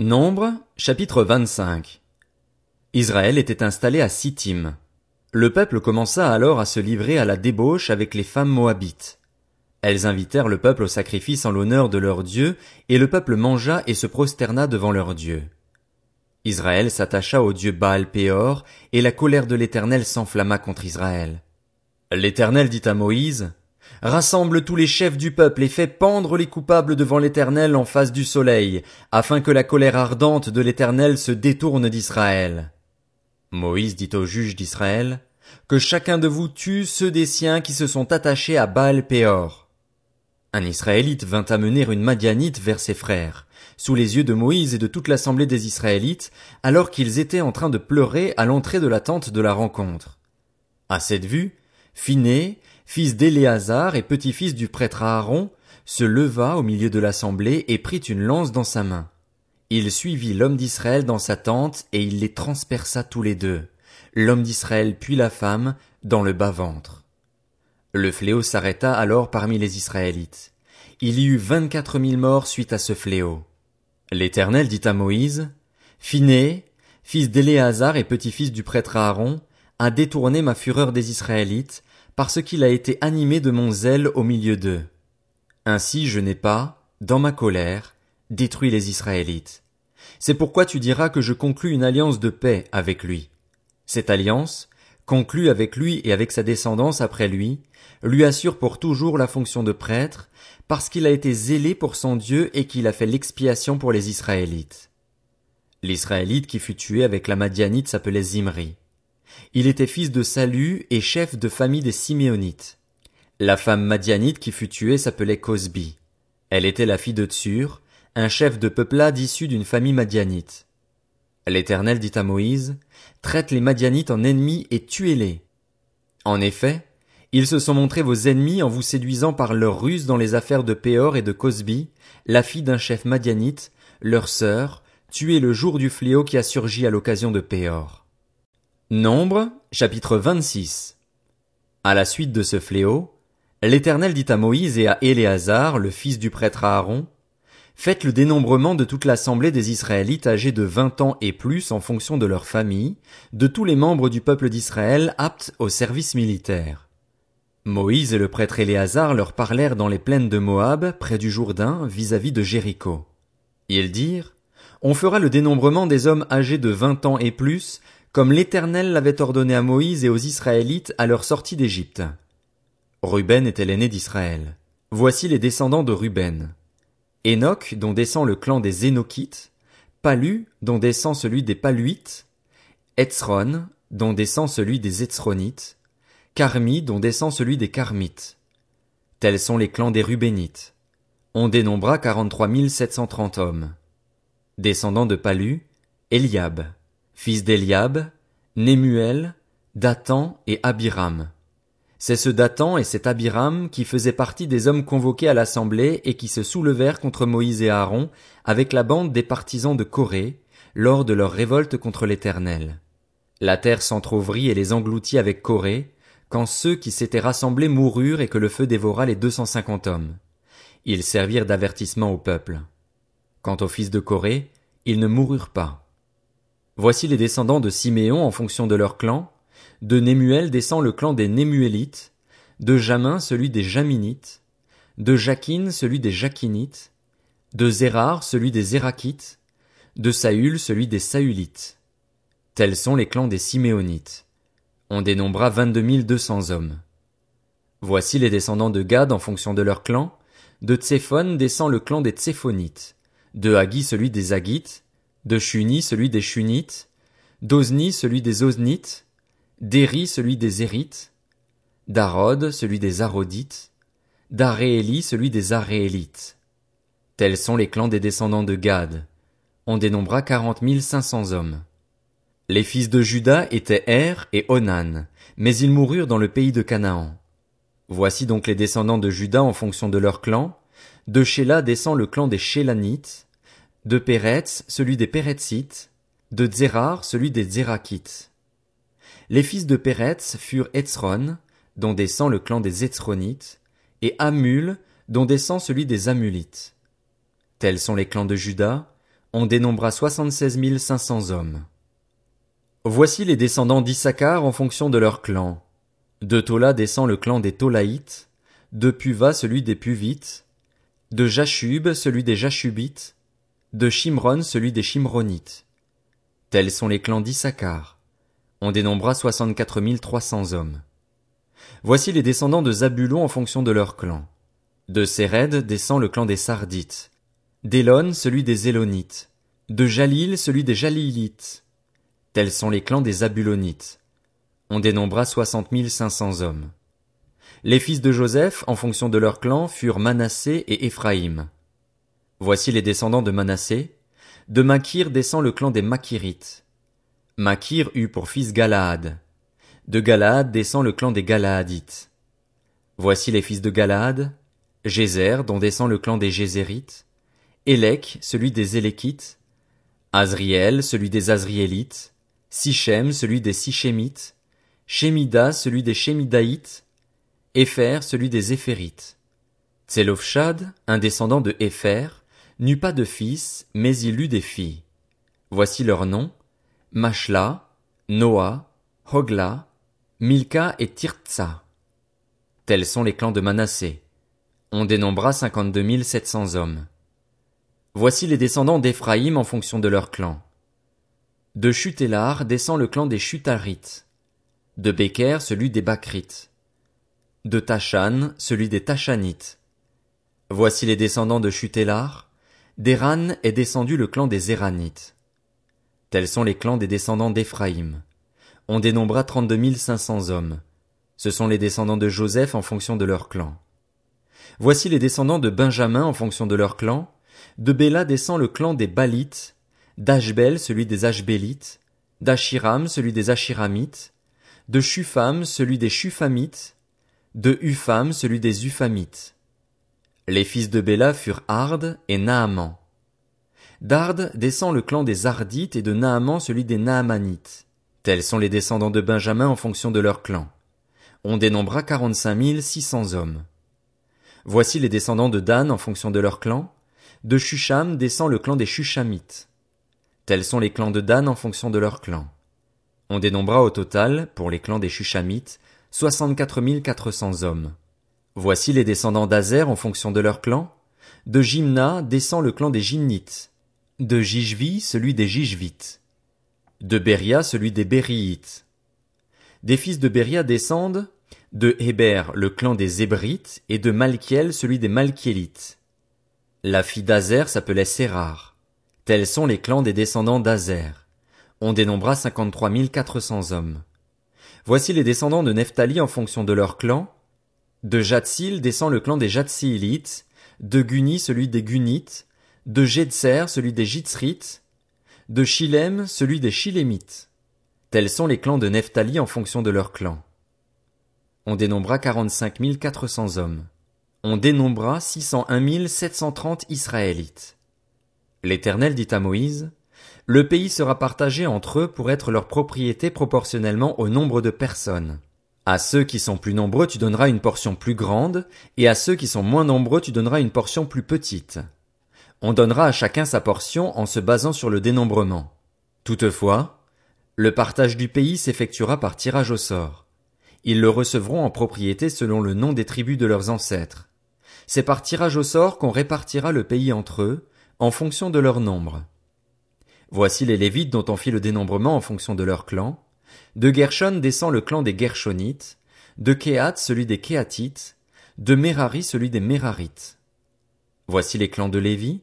Nombre, chapitre 25 Israël était installé à Sittim. Le peuple commença alors à se livrer à la débauche avec les femmes moabites. Elles invitèrent le peuple au sacrifice en l'honneur de leur Dieu, et le peuple mangea et se prosterna devant leur Dieu. Israël s'attacha au Dieu Baal Péor, et la colère de l'Éternel s'enflamma contre Israël. L'Éternel dit à Moïse, Rassemble tous les chefs du peuple et fais pendre les coupables devant l'Éternel en face du soleil, afin que la colère ardente de l'Éternel se détourne d'Israël. Moïse dit aux juges d'Israël, Que chacun de vous tue ceux des siens qui se sont attachés à Baal Péor. Un Israélite vint amener une Madianite vers ses frères, sous les yeux de Moïse et de toute l'assemblée des Israélites, alors qu'ils étaient en train de pleurer à l'entrée de la tente de la rencontre. À cette vue, Phiné, fils d'Éléazar et petit-fils du prêtre Aaron, se leva au milieu de l'assemblée et prit une lance dans sa main. Il suivit l'homme d'Israël dans sa tente et il les transperça tous les deux, l'homme d'Israël puis la femme, dans le bas-ventre. Le fléau s'arrêta alors parmi les Israélites. Il y eut vingt-quatre mille morts suite à ce fléau. L'Éternel dit à Moïse, Phiné, fils d'Éléazar et petit-fils du prêtre Aaron, a détourné ma fureur des Israélites, parce qu'il a été animé de mon zèle au milieu d'eux. Ainsi je n'ai pas, dans ma colère, détruit les Israélites. C'est pourquoi tu diras que je conclus une alliance de paix avec lui. Cette alliance, conclue avec lui et avec sa descendance après lui, lui assure pour toujours la fonction de prêtre, parce qu'il a été zélé pour son Dieu et qu'il a fait l'expiation pour les Israélites. L'Israélite qui fut tué avec la Madianite s'appelait Zimri. Il était fils de Salut et chef de famille des Siméonites. La femme madianite qui fut tuée s'appelait Cosbi. Elle était la fille de Tsur, un chef de peuplade issu d'une famille madianite. L'Éternel dit à Moïse, Traite les Madianites en ennemis et tuez-les. En effet, ils se sont montrés vos ennemis en vous séduisant par leurs ruses dans les affaires de Péor et de Cosbi, la fille d'un chef madianite, leur sœur, tuée le jour du fléau qui a surgi à l'occasion de Péor. Nombre, chapitre 26. À la suite de ce fléau, l'Éternel dit à Moïse et à Éléazar, le fils du prêtre Aaron, Faites le dénombrement de toute l'assemblée des Israélites âgés de vingt ans et plus en fonction de leur famille, de tous les membres du peuple d'Israël aptes au service militaire. Moïse et le prêtre Éléazar leur parlèrent dans les plaines de Moab, près du Jourdain, vis-à-vis de Jéricho. Ils dirent, On fera le dénombrement des hommes âgés de vingt ans et plus, comme l'Éternel l'avait ordonné à Moïse et aux Israélites à leur sortie d'Égypte. Ruben était l'aîné d'Israël. Voici les descendants de Ruben. Enoch, dont descend le clan des Énochites, Palu, dont descend celui des Paluites, Etzron, dont descend celui des Etzronites, Carmi, dont descend celui des Carmites. Tels sont les clans des Rubénites. On dénombra quarante-trois mille sept cent trente hommes. Descendants de Palu, Eliab fils d'Eliab, Némuel, Dathan et Abiram. C'est ce Dathan et cet Abiram qui faisaient partie des hommes convoqués à l'assemblée et qui se soulevèrent contre Moïse et Aaron avec la bande des partisans de Corée lors de leur révolte contre l'Éternel. La terre s'entr'ouvrit et les engloutit avec Corée, quand ceux qui s'étaient rassemblés moururent et que le feu dévora les deux cent cinquante hommes. Ils servirent d'avertissement au peuple. Quant aux fils de Corée, ils ne moururent pas. Voici les descendants de Siméon en fonction de leur clan. De Némuel descend le clan des Némuélites, de Jamin celui des Jaminites, de Jakin celui des Jakinites, de Zérar celui des Zérakites, de Saül celui des Saülites. Tels sont les clans des Siméonites. On dénombra vingt-deux deux cents hommes. Voici les descendants de Gad en fonction de leur clan. De Tséphon descend le clan des Tséphonites, de Hagi celui des Hagites, de Shuni celui des Shunites, d'Ozni celui des Oznites, d'Éri celui des Érites, d'Arod celui des Arodites, d'Arééli celui des Aréélites. Tels sont les clans des descendants de Gad. On dénombra quarante mille cinq cents hommes. Les fils de Juda étaient Er et Onan, mais ils moururent dans le pays de Canaan. Voici donc les descendants de Juda en fonction de leur clan. De Shéla descend le clan des Shélanites, de Péretz, celui des Péretzites, de Zérar, celui des Zérakites. Les fils de Péretz furent Etzron, dont descend le clan des Etzronites, et Amul, dont descend celui des Amulites. Tels sont les clans de Juda, On dénombra soixante-seize mille cinq cents hommes. Voici les descendants d'Issachar en fonction de leur clan. De Tola descend le clan des Tolaïtes, de Puva celui des Puvites, de Jashub celui des Jashubites, de Shimron celui des Shimronites. Tels sont les clans d'Issachar. On dénombra soixante-quatre mille trois cents hommes. Voici les descendants de Zabulon en fonction de leur clan. De Séred descend le clan des Sardites. D'Élon celui des Élonites. De Jalil celui des Jalilites. Tels sont les clans des Zabulonites. On dénombra soixante mille cinq cents hommes. Les fils de Joseph, en fonction de leur clan, furent Manassé et Éphraïm. Voici les descendants de Manassé. De Makir descend le clan des Makirites. Makir eut pour fils Galaad. De Galaad descend le clan des Galaadites. Voici les fils de Galaad. Gézer, dont descend le clan des Gézérites. Élec, celui des Éléquites. Azriel, celui des Azriélites. Sichem, celui des Sichémites. Shemida, celui des Shemidaïtes. Épher, celui des Éphérites. Tselofshad, un descendant de n'eut pas de fils, mais il eut des filles. Voici leurs noms, Mashla, Noah, Hogla, Milka et Tirtsa. Tels sont les clans de Manassé. On dénombra cinquante-deux sept cents hommes. Voici les descendants d'Éphraïm en fonction de leur clan. De Chutélar descend le clan des Chutarites. De Beker celui des Bakrites. De Tachan celui des Tachanites. Voici les descendants de Chutélar. D'Eran est descendu le clan des Éranites. Tels sont les clans des descendants d'Éphraïm. On dénombra trente-deux cinq cents hommes. Ce sont les descendants de Joseph en fonction de leur clan. Voici les descendants de Benjamin en fonction de leur clan. De Béla descend le clan des Balites, d'Ashbel celui des Ashbélites, d'Achiram celui des Achiramites, de Shufam celui des Shufamites, de Upham celui des Uphamites. Les fils de Béla furent Ard et Naaman. D'Ard descend le clan des Ardites et de Naaman celui des Naamanites. Tels sont les descendants de Benjamin en fonction de leur clan. On dénombra quarante-cinq mille six cents hommes. Voici les descendants de Dan en fonction de leur clan. De Shusham descend le clan des Shushamites. Tels sont les clans de Dan en fonction de leur clan. On dénombra au total, pour les clans des Shushamites, soixante-quatre mille quatre cents hommes. Voici les descendants d'Azer en fonction de leur clan. De Jimna descend le clan des Gimnites. De Jijvi celui des Jijvites. De Beria celui des Bériites. Des fils de Beria descendent de Héber le clan des Hébrites et de Malkiel celui des Malkielites. La fille d'Azer s'appelait Sérar. Tels sont les clans des descendants d'Azer. On dénombra cinquante-trois mille quatre cents hommes. Voici les descendants de Nephtali en fonction de leur clan. De Jatsil descend le clan des Jatsilites, de Guni celui des Gunites, de Jetser celui des Jitzrites, de Shilem celui des Shilémites. Tels sont les clans de Nephtali en fonction de leurs clans. On dénombra quarante-cinq mille quatre cents hommes. On dénombra six cent un mille sept cent trente Israélites. L'Éternel dit à Moïse, Le pays sera partagé entre eux pour être leur propriété proportionnellement au nombre de personnes. À ceux qui sont plus nombreux tu donneras une portion plus grande, et à ceux qui sont moins nombreux tu donneras une portion plus petite. On donnera à chacun sa portion en se basant sur le dénombrement. Toutefois, le partage du pays s'effectuera par tirage au sort. Ils le recevront en propriété selon le nom des tribus de leurs ancêtres. C'est par tirage au sort qu'on répartira le pays entre eux, en fonction de leur nombre. Voici les Lévites dont on fit le dénombrement en fonction de leur clan, de Gershon descend le clan des Gershonites, de Kehat celui des Kéatites, de Merari celui des Merarites. Voici les clans de Lévi,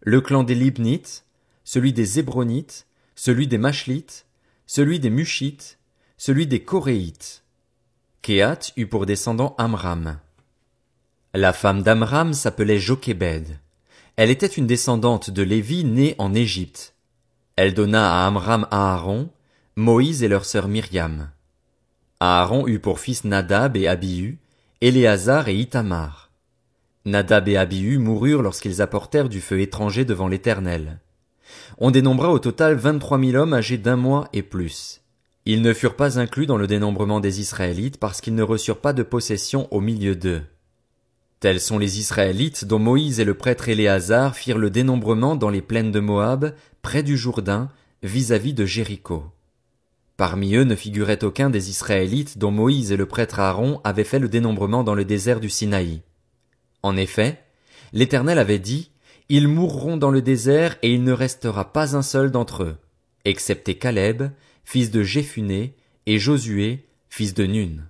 le clan des Libnites, celui des Hébronites, celui des Machlites, celui des Mushites, celui des Coréites. Kehat eut pour descendant Amram. La femme d'Amram s'appelait Jochebed. Elle était une descendante de Lévi née en Égypte. Elle donna à Amram Aaron, Moïse et leur sœur Myriam. Aaron eut pour fils Nadab et Abihu, Éléazar et Itamar. Nadab et Abihu moururent lorsqu'ils apportèrent du feu étranger devant l'Éternel. On dénombra au total vingt-trois mille hommes âgés d'un mois et plus. Ils ne furent pas inclus dans le dénombrement des Israélites parce qu'ils ne reçurent pas de possession au milieu d'eux. Tels sont les Israélites dont Moïse et le prêtre Éléazar firent le dénombrement dans les plaines de Moab, près du Jourdain, vis-à-vis de Jéricho. Parmi eux ne figurait aucun des Israélites dont Moïse et le prêtre Aaron avaient fait le dénombrement dans le désert du Sinaï. En effet, l'Éternel avait dit, Ils mourront dans le désert et il ne restera pas un seul d'entre eux, excepté Caleb, fils de Jéphuné, et Josué, fils de Nun.